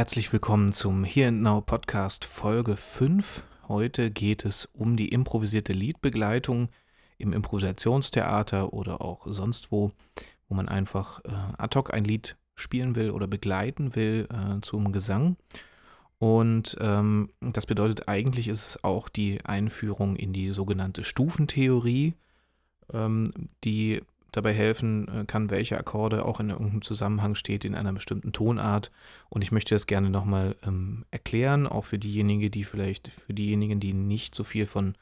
Herzlich willkommen zum Here and Now Podcast Folge 5. Heute geht es um die improvisierte Liedbegleitung im Improvisationstheater oder auch sonst wo, wo man einfach äh, ad hoc ein Lied spielen will oder begleiten will äh, zum Gesang. Und ähm, das bedeutet eigentlich ist es auch die Einführung in die sogenannte Stufentheorie, ähm, die dabei helfen äh, kann, welche Akkorde auch in irgendeinem Zusammenhang steht in einer bestimmten Tonart. Und ich möchte das gerne nochmal ähm, erklären, auch für diejenigen, die vielleicht, für diejenigen, die nicht so viel von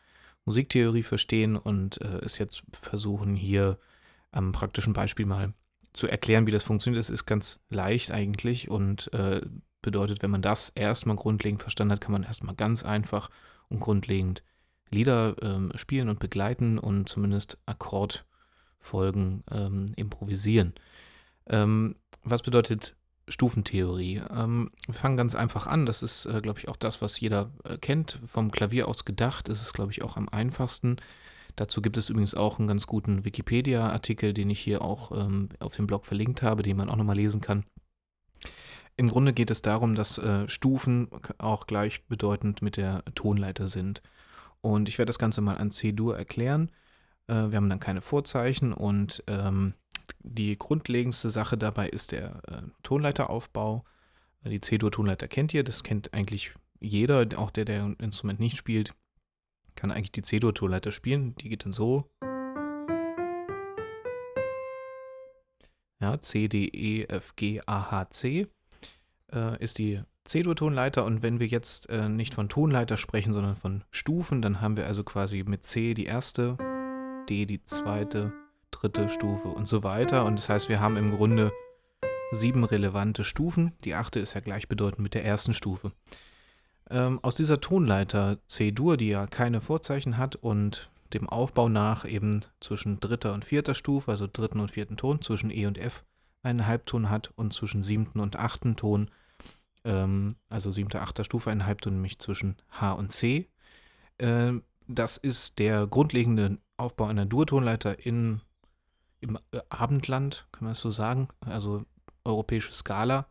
Musiktheorie verstehen und äh, es jetzt versuchen, hier am praktischen Beispiel mal zu erklären, wie das funktioniert. Es ist ganz leicht eigentlich und äh, bedeutet, wenn man das erstmal grundlegend verstanden hat, kann man erstmal ganz einfach und grundlegend Lieder ähm, spielen und begleiten und zumindest Akkord Folgen ähm, improvisieren. Ähm, was bedeutet Stufentheorie? Ähm, wir fangen ganz einfach an. Das ist, äh, glaube ich, auch das, was jeder äh, kennt. Vom Klavier aus gedacht ist es, glaube ich, auch am einfachsten. Dazu gibt es übrigens auch einen ganz guten Wikipedia-Artikel, den ich hier auch ähm, auf dem Blog verlinkt habe, den man auch nochmal lesen kann. Im Grunde geht es darum, dass äh, Stufen auch gleichbedeutend mit der Tonleiter sind. Und ich werde das Ganze mal an C-Dur erklären. Äh, wir haben dann keine Vorzeichen und ähm, die grundlegendste Sache dabei ist der äh, Tonleiteraufbau. Die C-Dur-Tonleiter kennt ihr, das kennt eigentlich jeder, auch der, der ein Instrument nicht spielt, kann eigentlich die C-Dur-Tonleiter spielen. Die geht dann so. Ja, C, D, E, F, G, A, H, C äh, ist die C-Dur-Tonleiter und wenn wir jetzt äh, nicht von Tonleiter sprechen, sondern von Stufen, dann haben wir also quasi mit C die erste, D die zweite, dritte Stufe und so weiter. Und das heißt, wir haben im Grunde sieben relevante Stufen. Die achte ist ja gleichbedeutend mit der ersten Stufe. Ähm, aus dieser Tonleiter C-Dur, die ja keine Vorzeichen hat und dem Aufbau nach eben zwischen dritter und vierter Stufe, also dritten und vierten Ton, zwischen E und F einen Halbton hat und zwischen siebten und achten Ton, ähm, also siebter, achter Stufe einen Halbton, nämlich zwischen H und C. Ähm, das ist der grundlegende Aufbau einer Durtonleiter in, im äh, Abendland, kann man das so sagen, also europäische Skala.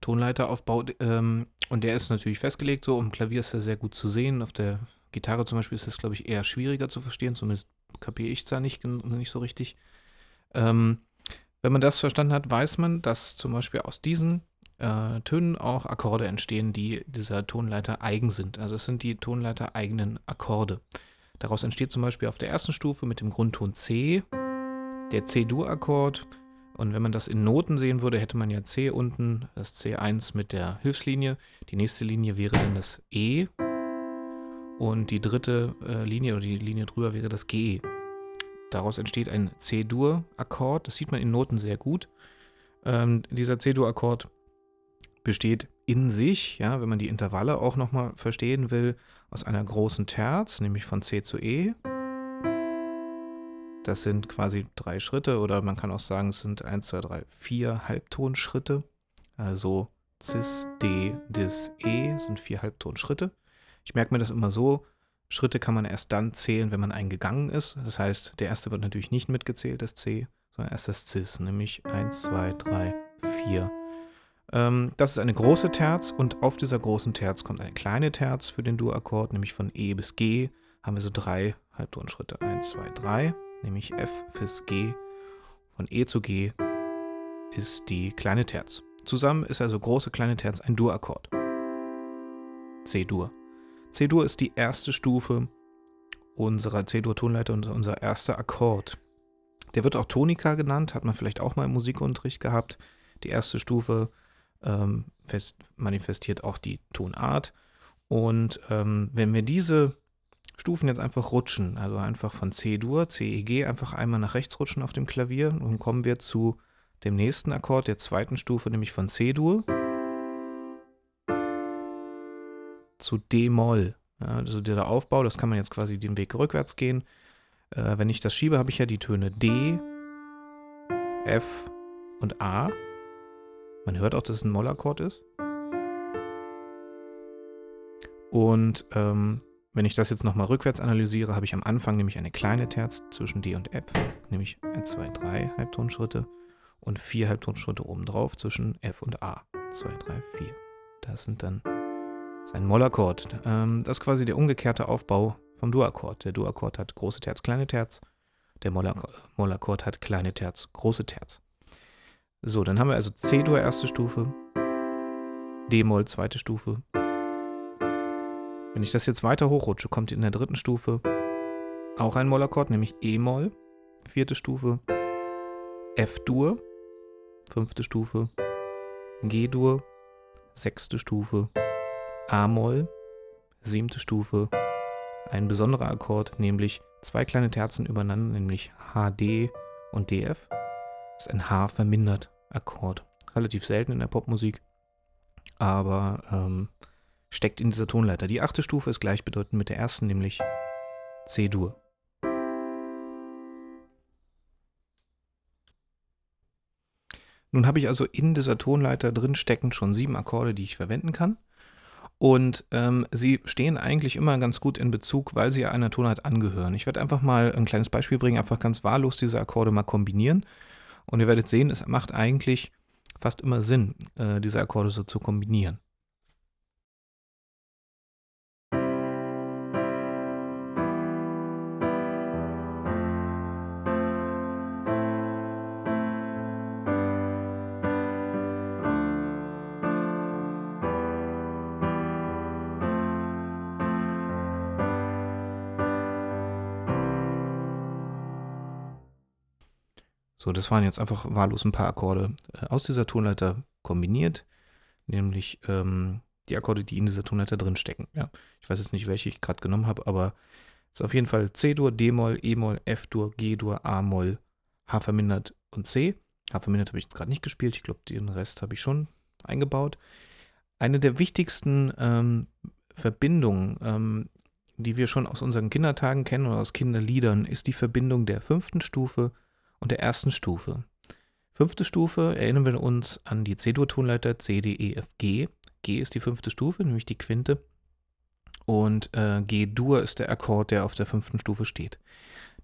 Tonleiteraufbau ähm, und der ist natürlich festgelegt so. Im Klavier ist er sehr gut zu sehen. Auf der Gitarre zum Beispiel ist das, glaube ich, eher schwieriger zu verstehen. Zumindest kapiere ich es da nicht, nicht so richtig. Ähm, wenn man das verstanden hat, weiß man, dass zum Beispiel aus diesen äh, Tönen auch Akkorde entstehen, die dieser Tonleiter eigen sind. Also es sind die Tonleiter eigenen Akkorde. Daraus entsteht zum Beispiel auf der ersten Stufe mit dem Grundton C der C-Dur-Akkord. Und wenn man das in Noten sehen würde, hätte man ja C unten, das C1 mit der Hilfslinie. Die nächste Linie wäre dann das E. Und die dritte äh, Linie oder die Linie drüber wäre das G. Daraus entsteht ein C-Dur-Akkord. Das sieht man in Noten sehr gut. Ähm, dieser C-Dur-Akkord besteht in sich, ja, wenn man die Intervalle auch nochmal verstehen will, aus einer großen Terz, nämlich von C zu E. Das sind quasi drei Schritte oder man kann auch sagen, es sind 1, 2, 3, 4 Halbtonschritte. Also Cis, D, Dis, E sind vier Halbtonschritte. Ich merke mir das immer so, Schritte kann man erst dann zählen, wenn man eingegangen ist. Das heißt, der erste wird natürlich nicht mitgezählt, das C, sondern erst das Cis, nämlich 1, 2, 3, 4 ähm, das ist eine große Terz und auf dieser großen Terz kommt eine kleine Terz für den Dur-Akkord, nämlich von E bis G haben wir so drei Halbtonschritte. 1, 2, 3, nämlich F bis G. Von E zu G ist die kleine Terz. Zusammen ist also große kleine Terz ein Dur-Akkord. C-Dur. C-Dur ist die erste Stufe unserer C-Dur-Tonleiter und unser erster Akkord. Der wird auch Tonika genannt, hat man vielleicht auch mal im Musikunterricht gehabt. Die erste Stufe ähm, fest, manifestiert auch die Tonart. Und ähm, wenn wir diese Stufen jetzt einfach rutschen, also einfach von C-Dur, C-E-G, einfach einmal nach rechts rutschen auf dem Klavier, dann kommen wir zu dem nächsten Akkord der zweiten Stufe, nämlich von C-Dur zu D-Moll. Ja, also der Aufbau, das kann man jetzt quasi den Weg rückwärts gehen. Äh, wenn ich das schiebe, habe ich ja die Töne D, F und A. Man hört auch, dass es ein Mollakkord ist. Und ähm, wenn ich das jetzt nochmal rückwärts analysiere, habe ich am Anfang nämlich eine kleine Terz zwischen D und F, nämlich 1, 2, 3 Halbtonschritte und vier Halbtonschritte obendrauf zwischen F und A. 2, 3, 4. Das sind dann das ist ein Mollakkord. Ähm, das ist quasi der umgekehrte Aufbau vom Dur-Akkord. Der Dur-Akkord hat große Terz, kleine Terz. Der Mollakkord hat kleine Terz, große Terz. So, dann haben wir also C-Dur erste Stufe, D-Moll zweite Stufe. Wenn ich das jetzt weiter hochrutsche, kommt in der dritten Stufe auch ein Mollakkord, nämlich E-Moll, vierte Stufe, F-Dur, fünfte Stufe, G-Dur, sechste Stufe, A-Moll, siebte Stufe, ein besonderer Akkord, nämlich zwei kleine Terzen übereinander, nämlich HD und DF. Ist ein H-vermindert Akkord. Relativ selten in der Popmusik, aber ähm, steckt in dieser Tonleiter. Die achte Stufe ist gleichbedeutend mit der ersten, nämlich C-Dur. Nun habe ich also in dieser Tonleiter drin steckend schon sieben Akkorde, die ich verwenden kann. Und ähm, sie stehen eigentlich immer ganz gut in Bezug, weil sie einer Tonart angehören. Ich werde einfach mal ein kleines Beispiel bringen, einfach ganz wahllos diese Akkorde mal kombinieren. Und ihr werdet sehen, es macht eigentlich fast immer Sinn, äh, diese Akkorde so zu kombinieren. Das waren jetzt einfach wahllos ein paar Akkorde äh, aus dieser Tonleiter kombiniert, nämlich ähm, die Akkorde, die in dieser Tonleiter drin stecken. Ja, ich weiß jetzt nicht, welche ich gerade genommen habe, aber es ist auf jeden Fall C-Dur, D-Moll, E-Moll, F-Dur, G-Dur, A-Moll, H vermindert und C. H vermindert habe ich jetzt gerade nicht gespielt, ich glaube, den Rest habe ich schon eingebaut. Eine der wichtigsten ähm, Verbindungen, ähm, die wir schon aus unseren Kindertagen kennen oder aus Kinderliedern, ist die Verbindung der fünften Stufe und der ersten Stufe. Fünfte Stufe erinnern wir uns an die C-Dur-Tonleiter C, D, E, F, G. G ist die fünfte Stufe, nämlich die Quinte. Und äh, G-Dur ist der Akkord, der auf der fünften Stufe steht.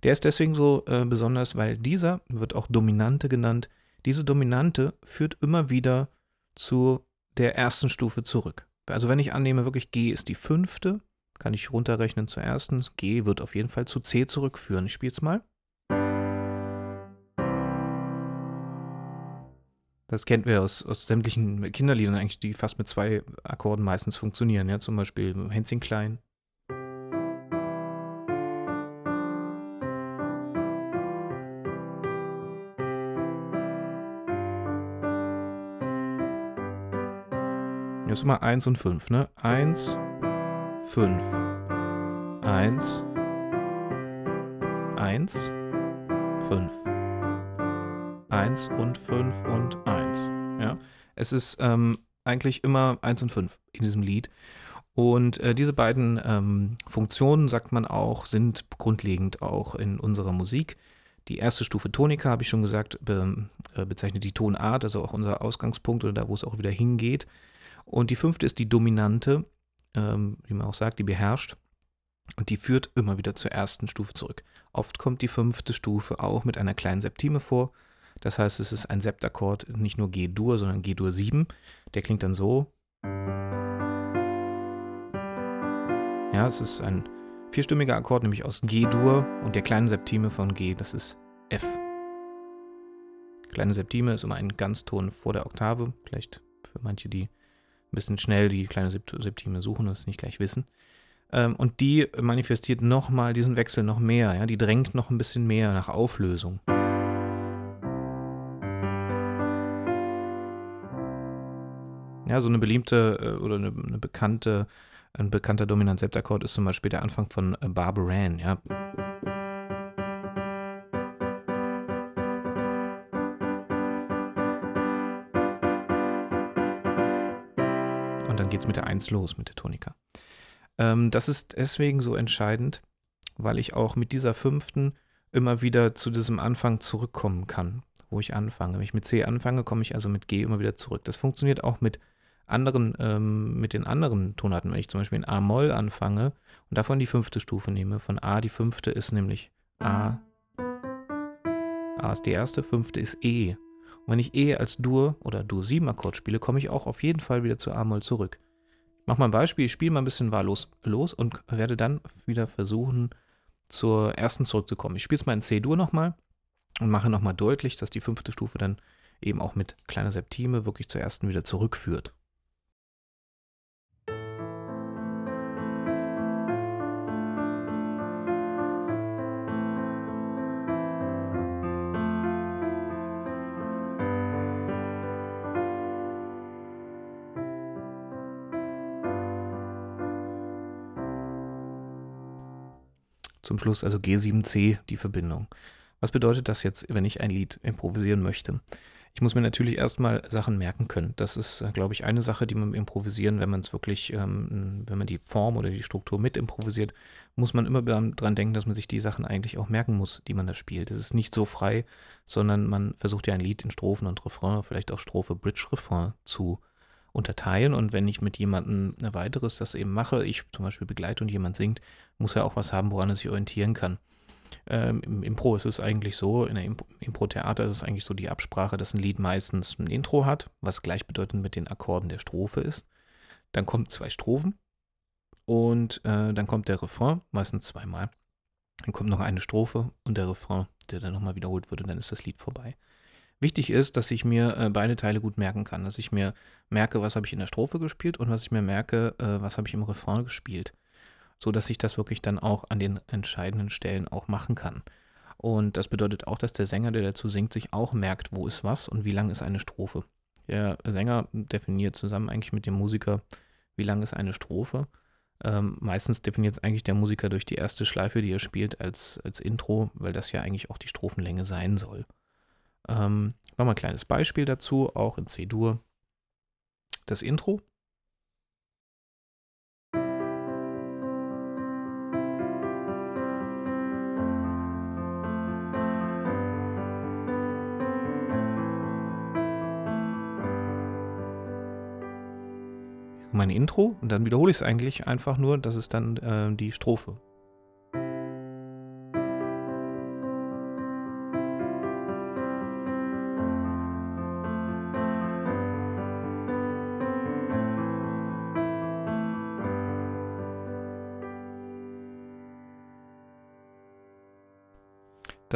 Der ist deswegen so äh, besonders, weil dieser wird auch Dominante genannt. Diese Dominante führt immer wieder zu der ersten Stufe zurück. Also wenn ich annehme, wirklich G ist die fünfte, kann ich runterrechnen zur ersten. G wird auf jeden Fall zu C zurückführen. Ich spiele es mal. Das kennt wir aus, aus sämtlichen Kinderliedern eigentlich, die fast mit zwei Akkorden meistens funktionieren. Ja, zum Beispiel Hänschen Klein. Jetzt mal 1 und 5, ne? 1, 5. 1, 1, 5. 1 und 5 und 1. Ja? Es ist ähm, eigentlich immer 1 und 5 in diesem Lied. Und äh, diese beiden ähm, Funktionen, sagt man auch, sind grundlegend auch in unserer Musik. Die erste Stufe Tonika, habe ich schon gesagt, be, äh, bezeichnet die Tonart, also auch unser Ausgangspunkt oder da, wo es auch wieder hingeht. Und die fünfte ist die Dominante, ähm, wie man auch sagt, die beherrscht. Und die führt immer wieder zur ersten Stufe zurück. Oft kommt die fünfte Stufe auch mit einer kleinen Septime vor. Das heißt, es ist ein Septakkord, nicht nur G-Dur, sondern G-Dur 7. Der klingt dann so. Ja, es ist ein vierstimmiger Akkord, nämlich aus G-Dur und der kleinen Septime von G, das ist F. Kleine Septime ist immer ein Ganzton vor der Oktave. Vielleicht für manche, die ein bisschen schnell die kleine Septime suchen und es nicht gleich wissen. Ähm, und die manifestiert nochmal diesen Wechsel noch mehr. Ja? Die drängt noch ein bisschen mehr nach Auflösung. Ja, so eine beliebte äh, oder eine, eine, bekannte, ein bekannter Dominant-Septakkord ist zum Beispiel der Anfang von äh, Barbaran, ja. Und dann geht es mit der 1 los, mit der Tonika. Ähm, das ist deswegen so entscheidend, weil ich auch mit dieser fünften immer wieder zu diesem Anfang zurückkommen kann, wo ich anfange. Wenn ich mit C anfange, komme ich also mit G immer wieder zurück. Das funktioniert auch mit anderen, ähm, mit den anderen Tonarten, wenn ich zum Beispiel in A-Moll anfange und davon die fünfte Stufe nehme, von A die fünfte ist nämlich A. A ist die erste, fünfte ist E. wenn ich E als Dur oder Dur-7-Akkord spiele, komme ich auch auf jeden Fall wieder zu A-Moll zurück. Ich mache mal ein Beispiel, ich spiele mal ein bisschen wahllos los und werde dann wieder versuchen, zur ersten zurückzukommen. Ich spiele es mal in C-Dur nochmal und mache nochmal deutlich, dass die fünfte Stufe dann eben auch mit kleiner Septime wirklich zur ersten wieder zurückführt. Zum Schluss also G7C die Verbindung. Was bedeutet das jetzt, wenn ich ein Lied improvisieren möchte? Ich muss mir natürlich erstmal Sachen merken können. Das ist, äh, glaube ich, eine Sache, die man improvisieren, wenn man es wirklich, ähm, wenn man die Form oder die Struktur mit improvisiert, muss man immer daran denken, dass man sich die Sachen eigentlich auch merken muss, die man da spielt. Es ist nicht so frei, sondern man versucht ja ein Lied in Strophen und Refrain, vielleicht auch Strophe, Bridge, Refrain zu unterteilen. Und wenn ich mit jemandem weiteres das eben mache, ich zum Beispiel begleite und jemand singt, muss er auch was haben, woran er sich orientieren kann. Ähm, Im Impro ist es eigentlich so, in der Impro-Theater ist es eigentlich so die Absprache, dass ein Lied meistens ein Intro hat, was gleichbedeutend mit den Akkorden der Strophe ist. Dann kommen zwei Strophen und äh, dann kommt der Refrain, meistens zweimal. Dann kommt noch eine Strophe und der Refrain, der dann nochmal wiederholt wird und dann ist das Lied vorbei. Wichtig ist, dass ich mir äh, beide Teile gut merken kann, dass ich mir merke, was habe ich in der Strophe gespielt und was ich mir merke, äh, was habe ich im Refrain gespielt, so dass ich das wirklich dann auch an den entscheidenden Stellen auch machen kann. Und das bedeutet auch, dass der Sänger, der dazu singt, sich auch merkt, wo ist was und wie lang ist eine Strophe. Der Sänger definiert zusammen eigentlich mit dem Musiker, wie lang ist eine Strophe. Ähm, meistens definiert es eigentlich der Musiker durch die erste Schleife, die er spielt, als, als Intro, weil das ja eigentlich auch die Strophenlänge sein soll. Ähm, machen wir ein kleines Beispiel dazu, auch in C-Dur. Das Intro. mein Intro und dann wiederhole ich es eigentlich einfach nur, das ist dann äh, die Strophe.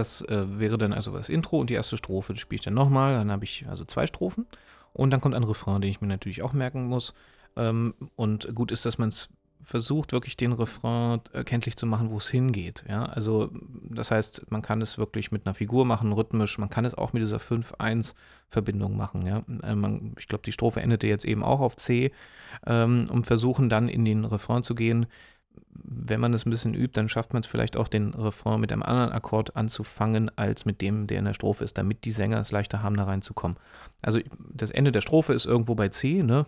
Das äh, wäre dann also das Intro und die erste Strophe, das spiele ich dann nochmal. Dann habe ich also zwei Strophen. Und dann kommt ein Refrain, den ich mir natürlich auch merken muss. Ähm, und gut ist, dass man es versucht, wirklich den Refrain erkenntlich zu machen, wo es hingeht. Ja? Also, das heißt, man kann es wirklich mit einer Figur machen, rhythmisch. Man kann es auch mit dieser 5-1-Verbindung machen. Ja? Äh, man, ich glaube, die Strophe endete jetzt eben auch auf C, ähm, um versuchen dann in den Refrain zu gehen wenn man es ein bisschen übt, dann schafft man es vielleicht auch, den Refrain mit einem anderen Akkord anzufangen, als mit dem, der in der Strophe ist, damit die Sänger es leichter haben, da reinzukommen. Also das Ende der Strophe ist irgendwo bei C, ne?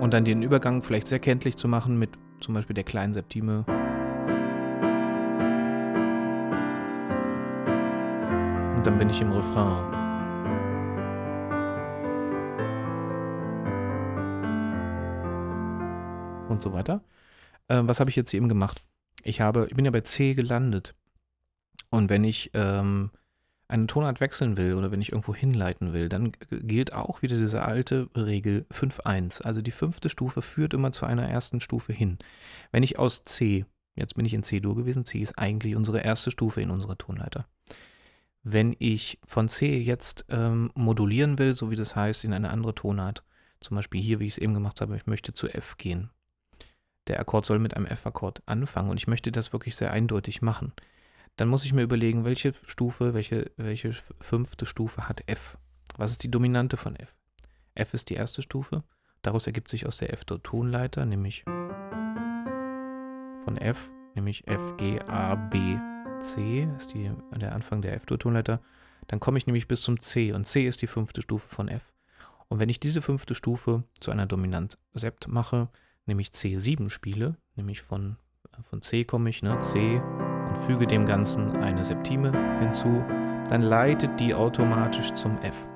Und dann den Übergang vielleicht sehr kenntlich zu machen mit zum Beispiel der kleinen Septime. Und dann bin ich im Refrain. Und so weiter. Äh, was habe ich jetzt eben gemacht? Ich habe, ich bin ja bei C gelandet. Und wenn ich ähm, eine Tonart wechseln will oder wenn ich irgendwo hinleiten will, dann gilt auch wieder diese alte Regel 5.1. Also die fünfte Stufe führt immer zu einer ersten Stufe hin. Wenn ich aus C, jetzt bin ich in C-Dur gewesen, C ist eigentlich unsere erste Stufe in unserer Tonleiter. Wenn ich von C jetzt ähm, modulieren will, so wie das heißt, in eine andere Tonart, zum Beispiel hier, wie ich es eben gemacht habe, ich möchte zu F gehen, der Akkord soll mit einem F-Akkord anfangen und ich möchte das wirklich sehr eindeutig machen, dann muss ich mir überlegen, welche Stufe, welche, welche fünfte Stufe hat F? Was ist die Dominante von F? F ist die erste Stufe. Daraus ergibt sich aus der F-Tonleiter, nämlich von F, nämlich F, G, A, B, C, ist die, der Anfang der F-Tonleiter. Dann komme ich nämlich bis zum C und C ist die fünfte Stufe von F. Und wenn ich diese fünfte Stufe zu einer Dominant Sept mache, nämlich C7 spiele, nämlich von, von C komme ich, ne, C und füge dem Ganzen eine Septime hinzu, dann leitet die automatisch zum F.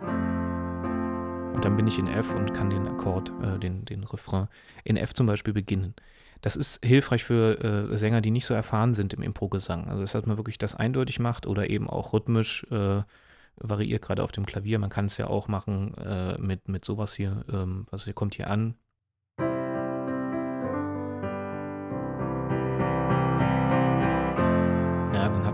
Und dann bin ich in F und kann den Akkord, äh, den, den Refrain in F zum Beispiel beginnen. Das ist hilfreich für äh, Sänger, die nicht so erfahren sind im Impro-Gesang. Also, dass man wirklich das eindeutig macht oder eben auch rhythmisch äh, variiert gerade auf dem Klavier. Man kann es ja auch machen äh, mit, mit sowas hier, ähm, was hier kommt hier an.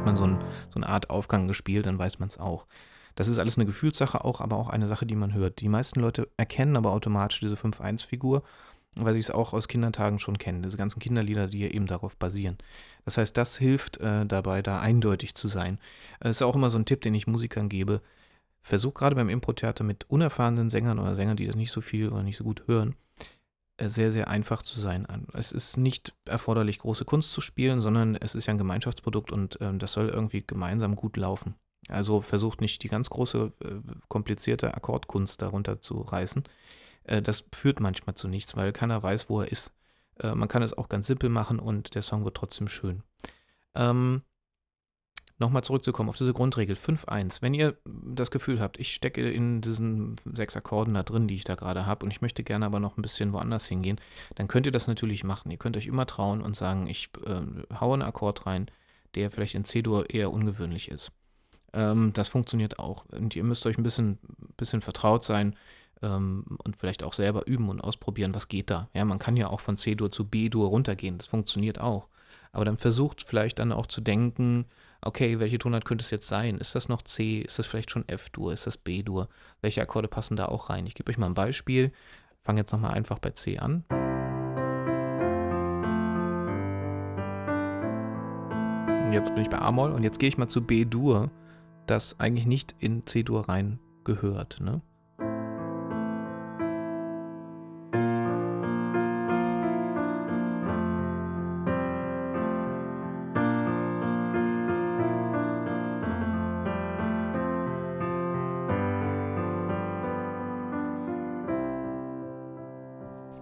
Man so, ein, so eine Art Aufgang gespielt, dann weiß man es auch. Das ist alles eine Gefühlssache auch, aber auch eine Sache, die man hört. Die meisten Leute erkennen aber automatisch diese 5-1-Figur, weil sie es auch aus Kindertagen schon kennen. Diese ganzen Kinderlieder, die ja eben darauf basieren. Das heißt, das hilft äh, dabei, da eindeutig zu sein. Das ist auch immer so ein Tipp, den ich Musikern gebe. Versuch gerade beim Impro-Theater mit unerfahrenen Sängern oder Sängern, die das nicht so viel oder nicht so gut hören, sehr, sehr einfach zu sein. Es ist nicht erforderlich, große Kunst zu spielen, sondern es ist ja ein Gemeinschaftsprodukt und äh, das soll irgendwie gemeinsam gut laufen. Also versucht nicht die ganz große, äh, komplizierte Akkordkunst darunter zu reißen. Äh, das führt manchmal zu nichts, weil keiner weiß, wo er ist. Äh, man kann es auch ganz simpel machen und der Song wird trotzdem schön. Ähm, Nochmal zurückzukommen auf diese Grundregel 5-1. Wenn ihr das Gefühl habt, ich stecke in diesen sechs Akkorden da drin, die ich da gerade habe, und ich möchte gerne aber noch ein bisschen woanders hingehen, dann könnt ihr das natürlich machen. Ihr könnt euch immer trauen und sagen, ich äh, haue einen Akkord rein, der vielleicht in C-Dur eher ungewöhnlich ist. Ähm, das funktioniert auch. Und ihr müsst euch ein bisschen, bisschen vertraut sein ähm, und vielleicht auch selber üben und ausprobieren, was geht da. Ja, man kann ja auch von C-Dur zu B-Dur runtergehen. Das funktioniert auch. Aber dann versucht vielleicht dann auch zu denken, okay, welche Tonart könnte es jetzt sein? Ist das noch C? Ist das vielleicht schon F-Dur? Ist das B-Dur? Welche Akkorde passen da auch rein? Ich gebe euch mal ein Beispiel. Fange jetzt nochmal einfach bei C an. Jetzt bin ich bei A-Moll und jetzt gehe ich mal zu B-Dur das eigentlich nicht in C-Dur rein gehört. Ne?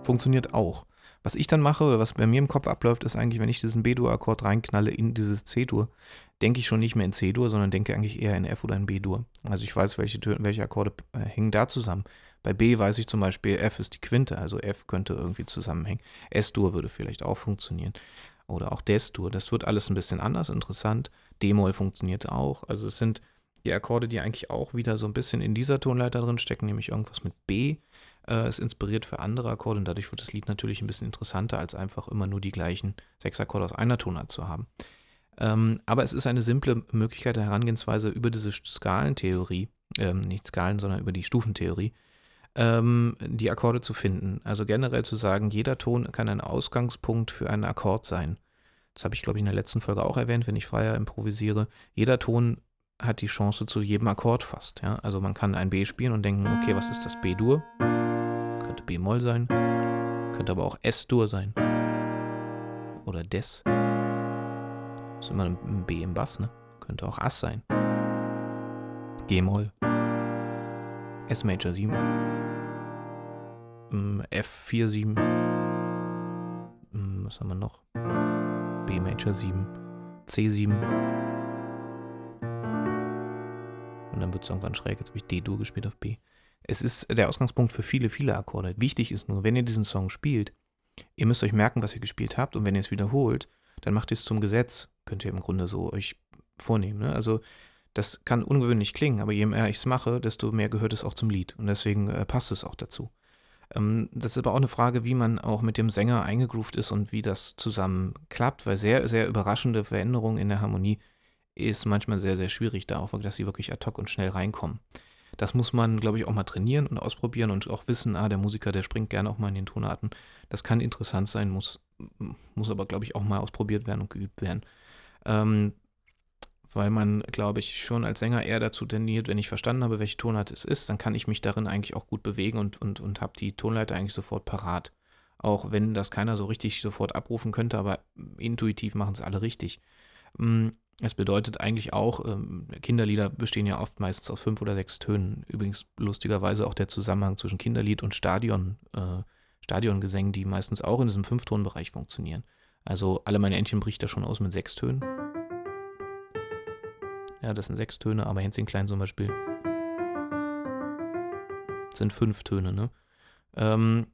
Funktioniert auch. Was ich dann mache oder was bei mir im Kopf abläuft, ist eigentlich, wenn ich diesen B-Dur-Akkord reinknalle in dieses C-Dur, denke ich schon nicht mehr in C-Dur, sondern denke eigentlich eher in F oder in B-Dur. Also ich weiß, welche, welche Akkorde äh, hängen da zusammen. Bei B weiß ich zum Beispiel, F ist die Quinte, also F könnte irgendwie zusammenhängen. S-Dur würde vielleicht auch funktionieren. Oder auch Des-Dur. Das wird alles ein bisschen anders, interessant. D-Moll funktioniert auch. Also es sind die Akkorde, die eigentlich auch wieder so ein bisschen in dieser Tonleiter drin stecken, nämlich irgendwas mit B äh, ist inspiriert für andere Akkorde und dadurch wird das Lied natürlich ein bisschen interessanter, als einfach immer nur die gleichen sechs Akkorde aus einer Tonart zu haben. Ähm, aber es ist eine simple Möglichkeit der Herangehensweise über diese Skalentheorie, ähm, nicht Skalen, sondern über die Stufentheorie, ähm, die Akkorde zu finden. Also generell zu sagen, jeder Ton kann ein Ausgangspunkt für einen Akkord sein. Das habe ich, glaube ich, in der letzten Folge auch erwähnt, wenn ich freier improvisiere. Jeder Ton hat die Chance zu jedem Akkord fast. Ja? Also man kann ein B spielen und denken, okay, was ist das B-Dur? Könnte B-Moll sein, könnte aber auch S-Dur sein. Oder Des. Ist immer ein B im Bass, ne? Könnte auch Ass sein. G-Moll. S Major 7. F4 7. Was haben wir noch? B Major 7. C7. Und dann wird es irgendwann schräg. Jetzt habe ich D-Dur gespielt auf B. Es ist der Ausgangspunkt für viele, viele Akkorde. Wichtig ist nur, wenn ihr diesen Song spielt, ihr müsst euch merken, was ihr gespielt habt und wenn ihr es wiederholt, dann macht ihr es zum Gesetz. Könnt ihr im Grunde so euch vornehmen. Ne? Also das kann ungewöhnlich klingen, aber je mehr ich es mache, desto mehr gehört es auch zum Lied und deswegen äh, passt es auch dazu. Ähm, das ist aber auch eine Frage, wie man auch mit dem Sänger eingegroovt ist und wie das zusammen klappt, weil sehr, sehr überraschende Veränderungen in der Harmonie ist manchmal sehr, sehr schwierig da auch, dass sie wirklich ad hoc und schnell reinkommen. Das muss man, glaube ich, auch mal trainieren und ausprobieren und auch wissen, ah, der Musiker, der springt gerne auch mal in den Tonarten. Das kann interessant sein, muss, muss aber, glaube ich, auch mal ausprobiert werden und geübt werden. Ähm, weil man, glaube ich, schon als Sänger eher dazu tendiert, wenn ich verstanden habe, welche Tonart es ist, dann kann ich mich darin eigentlich auch gut bewegen und, und, und habe die Tonleiter eigentlich sofort parat. Auch wenn das keiner so richtig sofort abrufen könnte, aber intuitiv machen es alle richtig. Mm, es bedeutet eigentlich auch, ähm, Kinderlieder bestehen ja oft meistens aus fünf oder sechs Tönen. Übrigens lustigerweise auch der Zusammenhang zwischen Kinderlied und Stadion, äh, Stadiongesängen, die meistens auch in diesem Fünftonbereich funktionieren. Also alle meine Entchen bricht da schon aus mit sechs Tönen. Ja, das sind sechs Töne, aber Hänschen Klein zum Beispiel sind fünf Töne, ne? Ähm,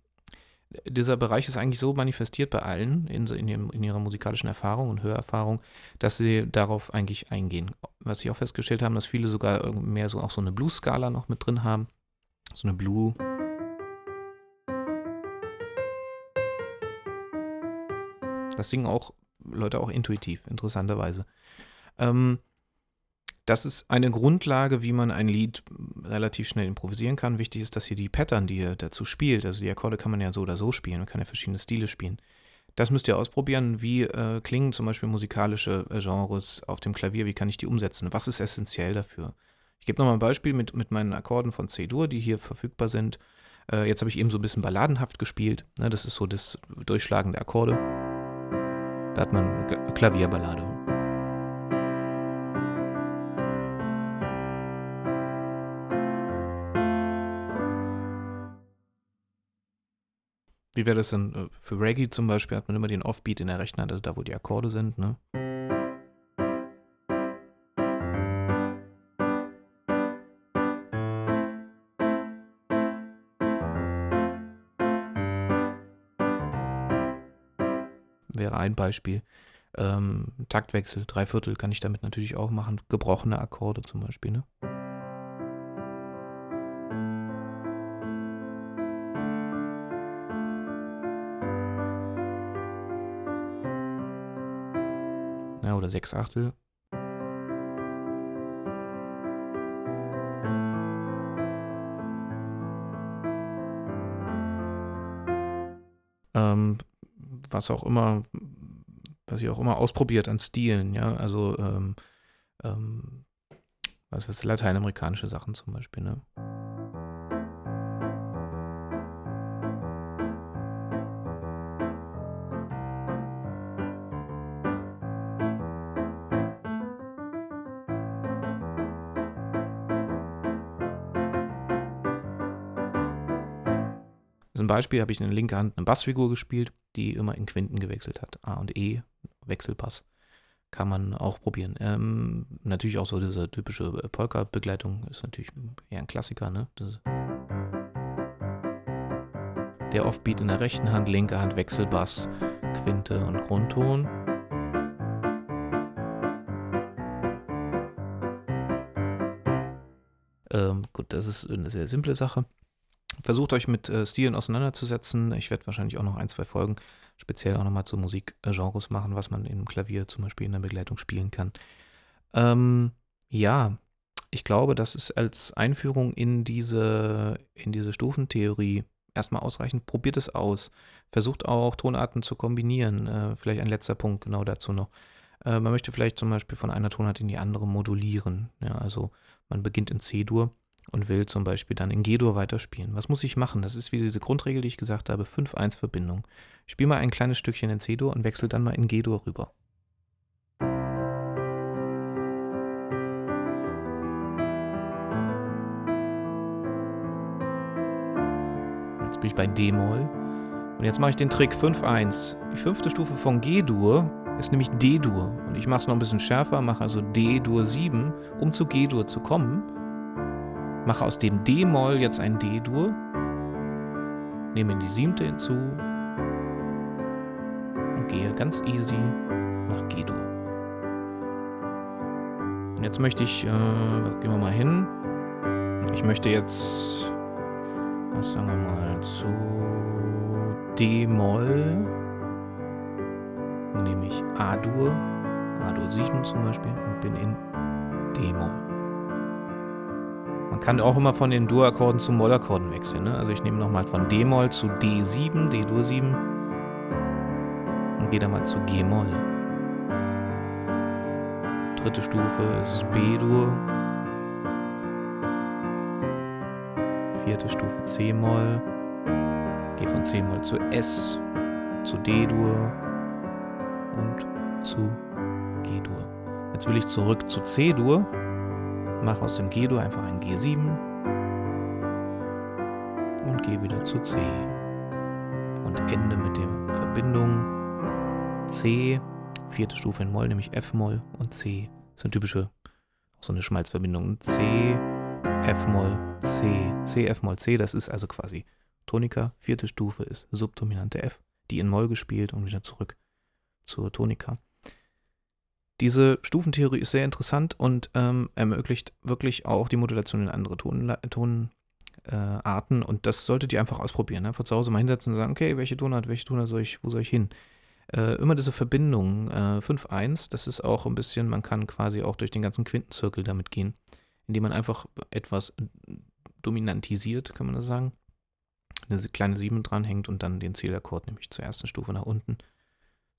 dieser Bereich ist eigentlich so manifestiert bei allen in, in, ihrem, in, ihrer musikalischen Erfahrung und Hörerfahrung, dass sie darauf eigentlich eingehen. Was sie auch festgestellt haben, dass viele sogar mehr so auch so eine Blues-Skala noch mit drin haben. So eine Blue. Das singen auch Leute auch intuitiv, interessanterweise. Ähm, das ist eine Grundlage, wie man ein Lied relativ schnell improvisieren kann. Wichtig ist, dass ihr die Pattern, die ihr dazu spielt, also die Akkorde kann man ja so oder so spielen, man kann ja verschiedene Stile spielen. Das müsst ihr ausprobieren. Wie äh, klingen zum Beispiel musikalische äh, Genres auf dem Klavier? Wie kann ich die umsetzen? Was ist essentiell dafür? Ich gebe nochmal ein Beispiel mit, mit meinen Akkorden von C-Dur, die hier verfügbar sind. Äh, jetzt habe ich eben so ein bisschen balladenhaft gespielt. Ne? Das ist so das Durchschlagen der Akkorde. Da hat man Klavierballade. Wie wäre das denn äh, für Reggae zum Beispiel? Hat man immer den Offbeat in der rechten Hand, also da, wo die Akkorde sind, ne? Wäre ein Beispiel. Ähm, Taktwechsel, Dreiviertel kann ich damit natürlich auch machen. Gebrochene Akkorde zum Beispiel, ne? Oder sechs Achtel. Ähm, was auch immer, was ihr auch immer ausprobiert an Stilen, ja, also ähm, ähm, was ist lateinamerikanische Sachen zum Beispiel, ne? Zum Beispiel habe ich in der linken Hand eine Bassfigur gespielt, die immer in Quinten gewechselt hat. A und E, Wechselbass. Kann man auch probieren. Ähm, natürlich auch so diese typische Polka-Begleitung ist natürlich eher ein Klassiker, ne? Das der Offbeat in der rechten Hand, linke Hand Wechselbass, Quinte und Grundton. Ähm, gut, das ist eine sehr simple Sache. Versucht euch mit äh, Stilen auseinanderzusetzen. Ich werde wahrscheinlich auch noch ein, zwei Folgen speziell auch nochmal zu Musikgenres machen, was man im Klavier zum Beispiel in der Begleitung spielen kann. Ähm, ja, ich glaube, das ist als Einführung in diese, in diese Stufentheorie erstmal ausreichend. Probiert es aus. Versucht auch Tonarten zu kombinieren. Äh, vielleicht ein letzter Punkt genau dazu noch. Äh, man möchte vielleicht zum Beispiel von einer Tonart in die andere modulieren. Ja, also man beginnt in C-Dur und will zum Beispiel dann in G-Dur weiterspielen. Was muss ich machen? Das ist wie diese Grundregel, die ich gesagt habe, 5-1 Verbindung. Ich spiele mal ein kleines Stückchen in C-Dur und wechsle dann mal in G-Dur rüber. Jetzt bin ich bei D-Moll. Und jetzt mache ich den Trick 5-1. Die fünfte Stufe von G-Dur ist nämlich D-Dur. Und ich mache es noch ein bisschen schärfer, mache also D-Dur 7, um zu G-Dur zu kommen. Mache aus dem D-Moll jetzt ein D-Dur. Nehme die siebte hinzu. Und gehe ganz easy nach G-Dur. Jetzt möchte ich, äh, gehen wir mal hin. Ich möchte jetzt, was sagen wir mal, zu D-Moll. Nehme ich A-Dur, A-Dur 7 zum Beispiel und bin in D-Moll kann auch immer von den Dur-Akkorden zu Moll-Akkorden wechseln. Ne? Also ich nehme nochmal von D-Moll zu D7, D-Dur 7 und gehe dann mal zu G-Moll. Dritte Stufe ist B-Dur. Vierte Stufe C-Moll. Gehe von C-Moll zu S, zu D-Dur und zu G-Dur. Jetzt will ich zurück zu C-Dur Mache aus dem G-Dur einfach ein G7 und gehe wieder zu C. Und ende mit der Verbindung C, vierte Stufe in Moll, nämlich F-Moll und C. Das eine typische, auch so eine Schmalzverbindung. C, F-Moll, C, C, F-Moll, C, das ist also quasi Tonika, vierte Stufe ist Subdominante F, die in Moll gespielt und wieder zurück zur Tonika. Diese Stufentheorie ist sehr interessant und ähm, ermöglicht wirklich auch die Modulation in andere Tonarten. Äh, und das solltet ihr einfach ausprobieren. Einfach zu Hause mal hinsetzen und sagen, okay, welche Tonart, welche Tonart soll ich, wo soll ich hin? Äh, immer diese Verbindung äh, 5-1, das ist auch ein bisschen, man kann quasi auch durch den ganzen Quintenzirkel damit gehen, indem man einfach etwas dominantisiert, kann man das sagen. Eine kleine 7 dranhängt und dann den Zielakkord, nämlich zur ersten Stufe nach unten.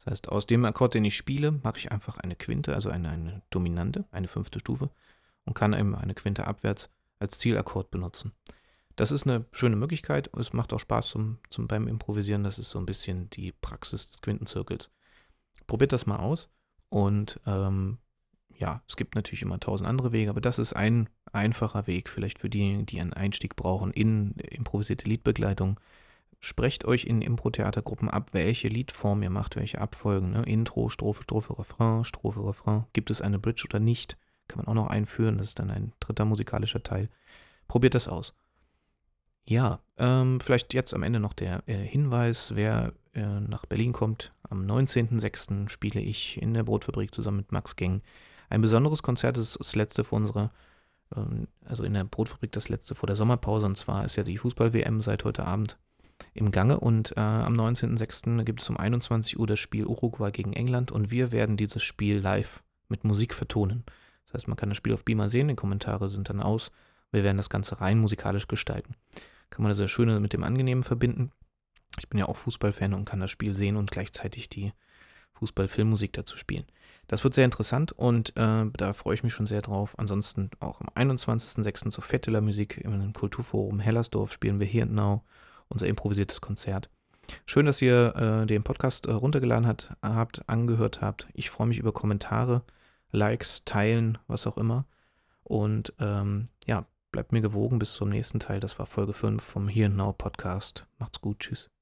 Das heißt, aus dem Akkord, den ich spiele, mache ich einfach eine Quinte, also eine, eine Dominante, eine fünfte Stufe und kann eben eine Quinte abwärts als Zielakkord benutzen. Das ist eine schöne Möglichkeit und es macht auch Spaß zum, zum beim Improvisieren. Das ist so ein bisschen die Praxis des Quintenzirkels. Probiert das mal aus und ähm, ja, es gibt natürlich immer tausend andere Wege, aber das ist ein einfacher Weg vielleicht für die, die einen Einstieg brauchen in improvisierte Liedbegleitung. Sprecht euch in Impro-Theatergruppen ab, welche Liedform ihr macht, welche Abfolgen. Ne? Intro, Strophe, Strophe, Refrain, Strophe, Refrain. Gibt es eine Bridge oder nicht? Kann man auch noch einführen. Das ist dann ein dritter musikalischer Teil. Probiert das aus. Ja, ähm, vielleicht jetzt am Ende noch der äh, Hinweis, wer äh, nach Berlin kommt. Am 19.06. spiele ich in der Brotfabrik zusammen mit Max Geng ein besonderes Konzert. Das ist das letzte vor unserer, ähm, also in der Brotfabrik das letzte vor der Sommerpause. Und zwar ist ja die Fußball-WM seit heute Abend im Gange. Und äh, am 19.06. gibt es um 21 Uhr das Spiel Uruguay gegen England. Und wir werden dieses Spiel live mit Musik vertonen. Das heißt, man kann das Spiel auf Beamer sehen, die Kommentare sind dann aus. Wir werden das Ganze rein musikalisch gestalten kann man das sehr schön mit dem Angenehmen verbinden. Ich bin ja auch Fußballfan und kann das Spiel sehen und gleichzeitig die Fußball-Filmmusik dazu spielen. Das wird sehr interessant und äh, da freue ich mich schon sehr drauf. Ansonsten auch am 21.06. zur Fetteler Musik im Kulturforum Hellersdorf spielen wir hier und now unser improvisiertes Konzert. Schön, dass ihr äh, den Podcast äh, runtergeladen hat, habt, angehört habt. Ich freue mich über Kommentare, Likes, Teilen, was auch immer. Und ähm, ja, Bleibt mir gewogen bis zum nächsten Teil. Das war Folge 5 vom Here Now Podcast. Macht's gut. Tschüss.